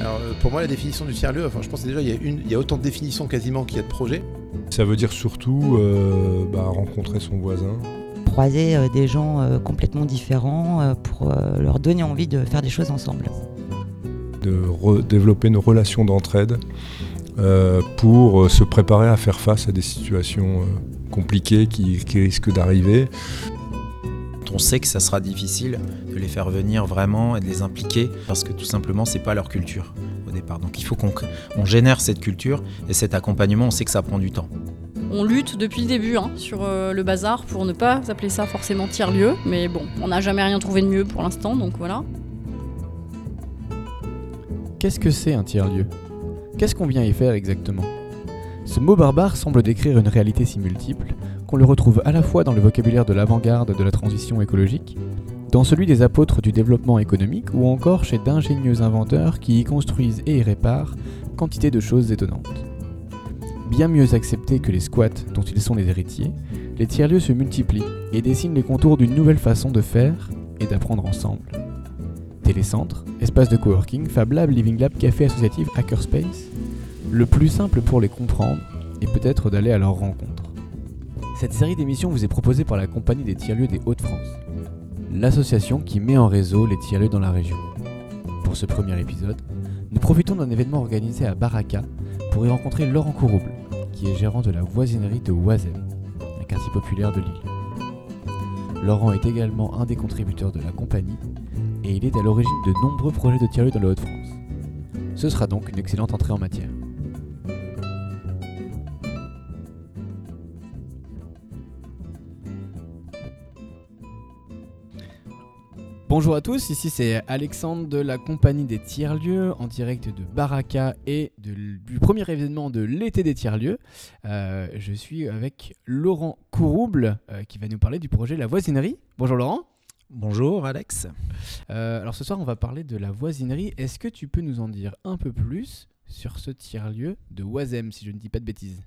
Alors, euh, pour moi, la définition du tiers-lieu, enfin, je pense que déjà, il y, a une, il y a autant de définitions quasiment qu'il y a de projets. Ça veut dire surtout euh, bah, rencontrer son voisin. Croiser euh, des gens euh, complètement différents euh, pour euh, leur donner envie de faire des choses ensemble. de développer une relation d'entraide euh, pour euh, se préparer à faire face à des situations euh, compliquées qui, qui risquent d'arriver. On sait que ça sera difficile de les faire venir vraiment et de les impliquer parce que tout simplement c'est pas leur culture au départ. Donc il faut qu'on on génère cette culture et cet accompagnement, on sait que ça prend du temps. On lutte depuis le début hein, sur euh, le bazar pour ne pas appeler ça forcément tiers-lieu, mais bon, on n'a jamais rien trouvé de mieux pour l'instant, donc voilà. Qu'est-ce que c'est un tiers-lieu? Qu'est-ce qu'on vient y faire exactement? Ce mot barbare semble décrire une réalité si multiple qu'on le retrouve à la fois dans le vocabulaire de l'avant-garde de la transition écologique, dans celui des apôtres du développement économique ou encore chez d'ingénieux inventeurs qui y construisent et y réparent quantité de choses étonnantes. Bien mieux acceptés que les squats dont ils sont les héritiers, les tiers-lieux se multiplient et dessinent les contours d'une nouvelle façon de faire et d'apprendre ensemble. Télécentre, espace de coworking, Fab Lab, Living Lab, café associatif, Hackerspace. Le plus simple pour les comprendre est peut-être d'aller à leur rencontre. Cette série d'émissions vous est proposée par la Compagnie des tiers-lieux des Hauts-de-France, l'association qui met en réseau les tiers-lieux dans la région. Pour ce premier épisode, nous profitons d'un événement organisé à Baraka pour y rencontrer Laurent Courouble, qui est gérant de la voisinerie de Oisem, un quartier populaire de Lille. Laurent est également un des contributeurs de la compagnie et il est à l'origine de nombreux projets de tiers-lieux dans le Hauts-de-France. Ce sera donc une excellente entrée en matière. Bonjour à tous, ici c'est Alexandre de la compagnie des tiers-lieux en direct de Baraka et de- du premier événement de l'été des tiers-lieux. Euh, je suis avec Laurent Courouble euh, qui va nous parler du projet La Voisinerie. Bonjour Laurent. Bonjour Alex. Euh, alors ce soir, on va parler de la voisinerie. Est-ce que tu peux nous en dire un peu plus sur ce tiers-lieu de Oisem, si je ne dis pas de bêtises?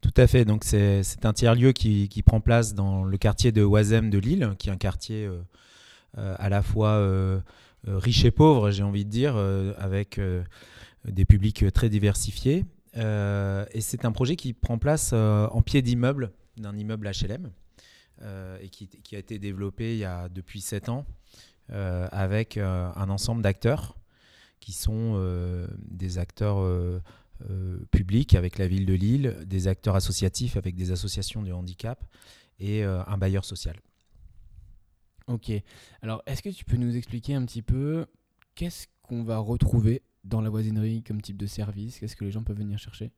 Tout à fait. Donc c'est un tiers-lieu qui, qui prend place dans le quartier de Oisem de Lille, qui est un quartier euh, à la fois euh, euh, riche et pauvre, j'ai envie de dire, euh, avec euh, des publics très diversifiés. Euh, et c'est un projet qui prend place euh, en pied d'immeuble, d'un immeuble HLM, euh, et qui, a été développé il y a depuis 7 ans, euh, avec euh, un ensemble d'acteurs qui sont euh, des acteurs euh, euh, publics avec la ville de Lille, des acteurs associatifs avec des associations de handicap et euh, un bailleur social. Ok. Alors, est-ce que tu peux nous expliquer un petit peu qu'est-ce qu'on va retrouver dans la voisinerie comme type de service? Qu'est-ce que les gens peuvent venir chercher?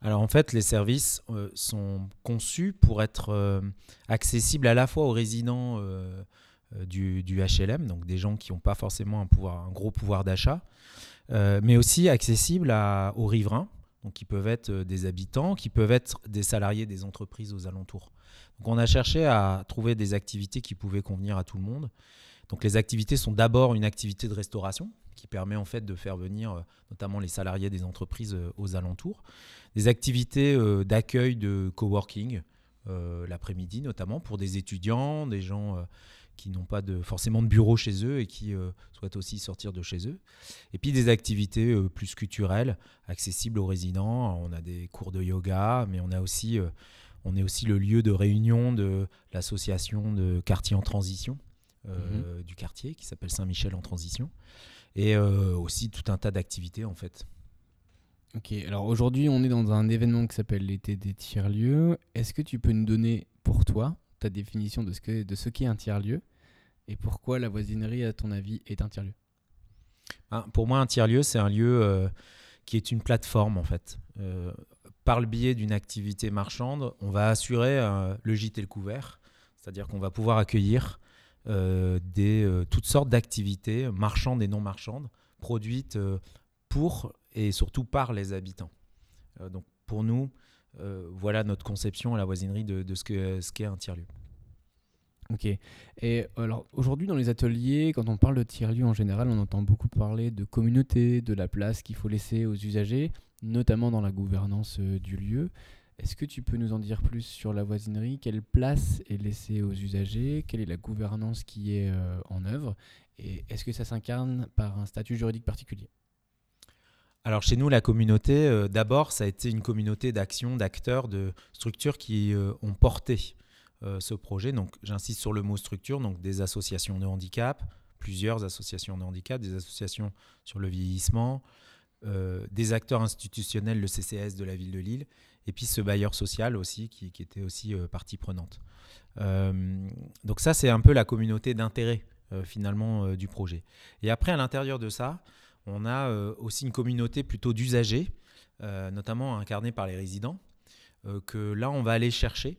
Alors en fait, les services euh, sont conçus pour être euh, accessibles à la fois aux résidents euh, du, HLM, donc des gens qui n'ont pas forcément un, gros pouvoir d'achat, mais aussi accessibles aux riverains, qui peuvent être euh, des habitants, qui peuvent être des salariés des entreprises aux alentours. Donc on a cherché à trouver des activités qui pouvaient convenir à tout le monde. Donc les activités sont d'abord une activité de restauration qui permet en fait de faire venir euh, notamment les salariés des entreprises euh, aux alentours des activités d'accueil de coworking l'après-midi notamment pour des étudiants, des gens qui n'ont pas de, forcément de bureau chez eux et qui euh, souhaitent aussi sortir de chez eux. Et puis des activités euh, plus culturelles accessibles aux résidents. On a des cours de yoga, mais on a aussi, euh, on est aussi le lieu de réunion de l'association de quartier en transition euh, du quartier qui s'appelle Saint-Michel en transition. Et aussi tout un tas d'activités en fait. Ok. Alors aujourd'hui, on est dans un événement qui s'appelle l'été des tiers-lieux. Est-ce que tu peux nous donner pour toi ta définition de ce que de ce qu'est un tiers-lieu et pourquoi la voisinerie, à ton avis, est un tiers-lieu? Hein, pour moi, un tiers-lieu, c'est un lieu euh, qui est une plateforme, en fait. Euh, par le biais d'une activité marchande, on va assurer euh, le gîte et le couvert, c'est-à-dire qu'on va pouvoir accueillir des, toutes sortes d'activités marchandes et non marchandes, produites pour et surtout par les habitants. Donc pour nous, voilà notre conception à la voisinerie de, ce qu'est ce un tiers-lieu. Ok. Et alors aujourd'hui dans les ateliers, quand on parle de tiers-lieu en général, on entend beaucoup parler de communauté, de la place qu'il faut laisser aux usagers, notamment dans la gouvernance euh, du lieu. Est-ce que tu peux nous en dire plus sur la voisinerie? Quelle place est laissée aux usagers? Quelle est la gouvernance qui est euh, en œuvre? Et est-ce que ça s'incarne par un statut juridique particulier? Alors chez nous, la communauté, euh, d'abord, ça a été une communauté d'actions, d'acteurs, de structures qui euh, ont porté euh, ce projet. Donc j'insiste sur le mot structure, donc des associations de handicap, plusieurs associations de handicap, des associations sur le vieillissement, des acteurs institutionnels, le CCS de la ville de Lille, et puis ce bailleur social aussi, qui, qui était aussi partie prenante. donc ça, c'est un peu la communauté d'intérêt finalement du projet. Et après, à l'intérieur de ça, on a euh, aussi une communauté plutôt d'usagers, euh, notamment incarnée par les résidents, euh, que là, on va aller chercher.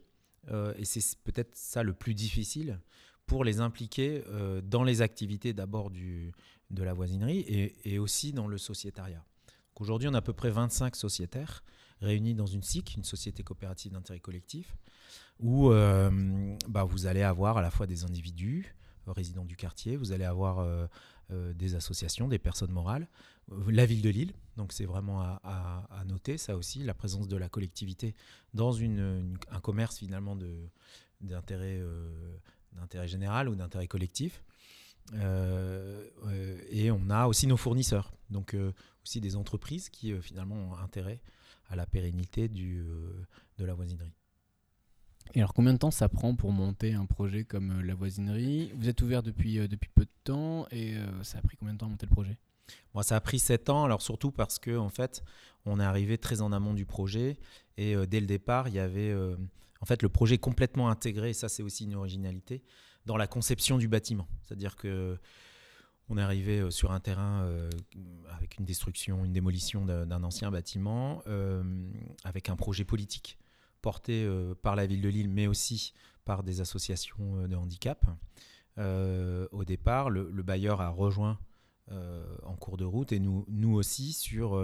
et c'est peut-être ça le plus difficile pour les impliquer dans les activités d'abord de la voisinerie et, aussi dans le sociétariat. Aujourd'hui, on a à peu près 25 sociétaires réunis dans une SIC, une société coopérative d'intérêt collectif, où bah, vous allez avoir à la fois des individus, résidents du quartier, vous allez avoir euh, des associations, des personnes morales, euh, la ville de Lille. Donc c'est vraiment à, noter ça aussi, la présence de la collectivité dans un commerce finalement d'intérêt euh, d'intérêt général ou d'intérêt collectif. et on a aussi nos fournisseurs, donc aussi des entreprises qui finalement ont intérêt à la pérennité de la voisinerie. Et alors, combien de temps ça prend pour monter un projet comme euh, la voisinerie? Vous êtes ouvert depuis, euh, depuis peu de temps et euh, ça a pris combien de temps à monter le projet? Moi, ça a pris 7 ans, alors surtout parce que en fait, on est arrivé très en amont du projet et dès le départ, il y avait en fait le projet complètement intégré, et ça c'est aussi une originalité, dans la conception du bâtiment. C'est-à-dire que on est arrivé sur un terrain avec une destruction, une démolition d'un ancien bâtiment, avec un projet politique porté euh, par la ville de Lille, mais aussi par des associations euh, de handicap. Euh, au départ, le, bailleur a rejoint en cours de route et nous, aussi sur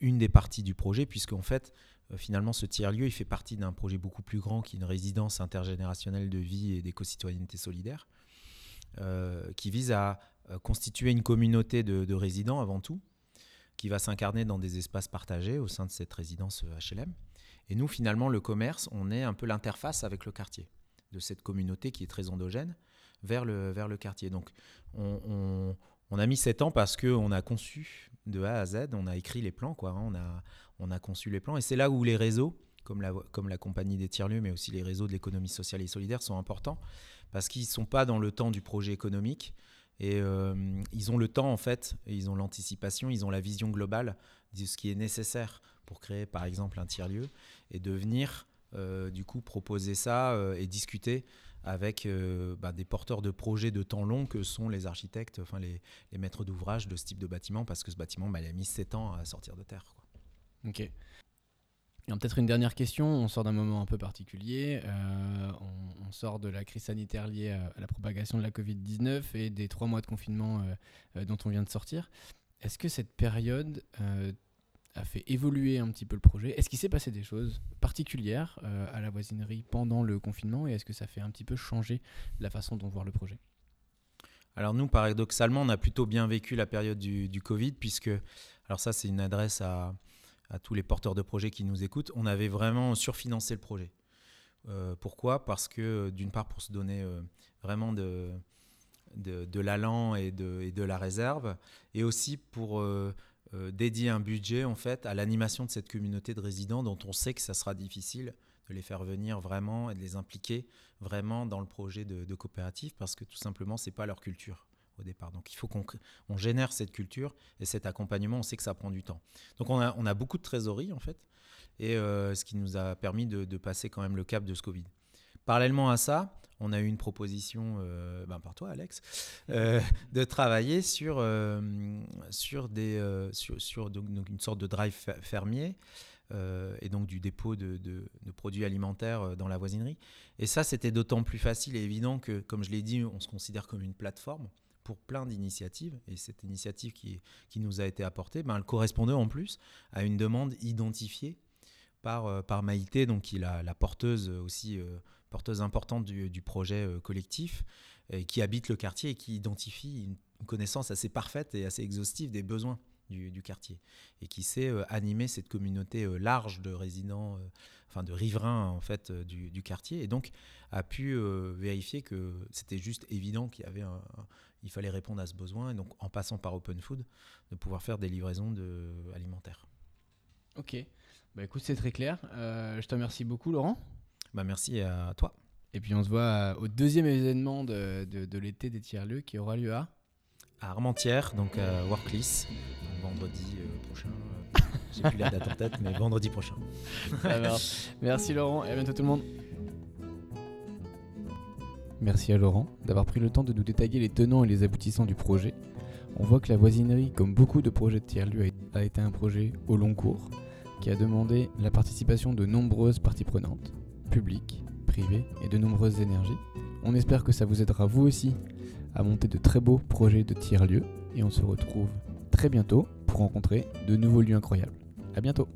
une des parties du projet, puisqu'en fait, finalement, ce tiers-lieu, il fait partie d'un projet beaucoup plus grand qui est une résidence intergénérationnelle de vie et d'éco-citoyenneté solidaire, qui vise à constituer une communauté de résidents avant tout, qui va s'incarner dans des espaces partagés au sein de cette résidence HLM. Et nous, finalement, le commerce, on est un peu l'interface avec le quartier, de cette communauté qui est très endogène vers le, vers le quartier. Donc, on, a mis 7 ans parce qu'on a conçu de A à Z, on a écrit les plans, quoi, hein. on, a, on a conçu les plans. Et c'est là où les réseaux, comme la, comme la compagnie des tiers-lieux, mais aussi les réseaux de l'économie sociale et solidaire sont importants, parce qu'ils ne sont pas dans le temps du projet économique, et euh, ils ont le temps, en fait, ils ont l'anticipation, ils ont la vision globale de ce qui est nécessaire pour créer, par exemple, un tiers-lieu et de venir, euh, du coup, proposer ça euh, et discuter avec bah, des porteurs de projets de temps long que sont les architectes, enfin les, maîtres d'ouvrage de ce type de bâtiment, parce que ce bâtiment, bah, il a mis 7 ans à sortir de terre. Ok peut-être une dernière question. On sort d'un moment un peu particulier. Euh, on, sort de la crise sanitaire liée à, la propagation de la Covid-19 et des trois mois de confinement euh, euh, dont on vient de sortir. Est-ce que cette période a fait évoluer un petit peu le projet? Est-ce qu'il s'est passé des choses particulières à la voisinerie pendant le confinement et est-ce que ça fait un petit peu changer la façon dont voir le projet? Alors nous, paradoxalement, on a plutôt bien vécu la période du, du Covid, puisque, alors ça c'est une adresse à, à tous les porteurs de projets qui nous écoutent, on avait vraiment surfinancé le projet. Euh, pourquoi? Parce que d'une part pour se donner euh, vraiment de, de, l'allant et de, de, la réserve, et aussi pour euh, dédier un budget en fait à l'animation de cette communauté de résidents dont on sait que ça sera difficile de les faire venir vraiment et de les impliquer vraiment dans le projet de, de coopérative parce que tout simplement c'est pas leur culture au départ. Donc il faut qu'on génère cette culture et cet accompagnement, on sait que ça prend du temps. Donc on a, beaucoup de trésorerie en fait, et euh, ce qui nous a permis de, passer quand même le cap de ce Covid. Parallèlement à ça, on a eu une proposition euh, ben par toi Alex euh, de travailler sur, sur, des, sur, donc, une sorte de drive fermier et donc du dépôt de, produits alimentaires dans la voisinerie. Et ça, c'était d'autant plus facile et évident que, comme je l'ai dit, on se considère comme une plateforme pour plein d'initiatives. Et cette initiative qui, nous a été apportée, ben, elle correspondait en plus à une demande identifiée par, euh, Maïté, donc qui est la, porteuse aussi, euh, porteuse importante du, projet euh, collectif, qui habite le quartier et qui identifie une, connaissance assez parfaite et assez exhaustive des besoins du, du quartier et qui sait euh, animer cette communauté euh, large de résidents, euh, enfin de riverains en fait euh, du, du quartier et donc a pu vérifier que c'était juste évident qu'il y avait un, un- il fallait répondre à ce besoin et donc en passant par Open Food de pouvoir faire des livraisons de, alimentaires. Ok. Bah écoute, c'est très clair. Je te remercie beaucoup, Laurent. Bah, merci à toi. Et puis on se voit au deuxième événement de, de- de l'été des tiers-lieux qui aura lieu à. À Armentières, donc à Worklis, donc vendredi euh, prochain. euh, J'ai plus la date en tête, mais vendredi prochain. Merci Laurent et à bientôt tout le monde. Merci à Laurent d'avoir pris le temps de nous détailler les tenants et les aboutissants du projet. On voit que la voisinerie, comme beaucoup de projets de tiers-lieux, a été un projet au long cours qui a demandé la participation de nombreuses parties prenantes, publiques, privées et de nombreuses énergies. On espère que ça vous aidera vous aussi à monter de très beaux projets de tiers-lieux et on se retrouve très bientôt pour rencontrer de nouveaux lieux incroyables. À bientôt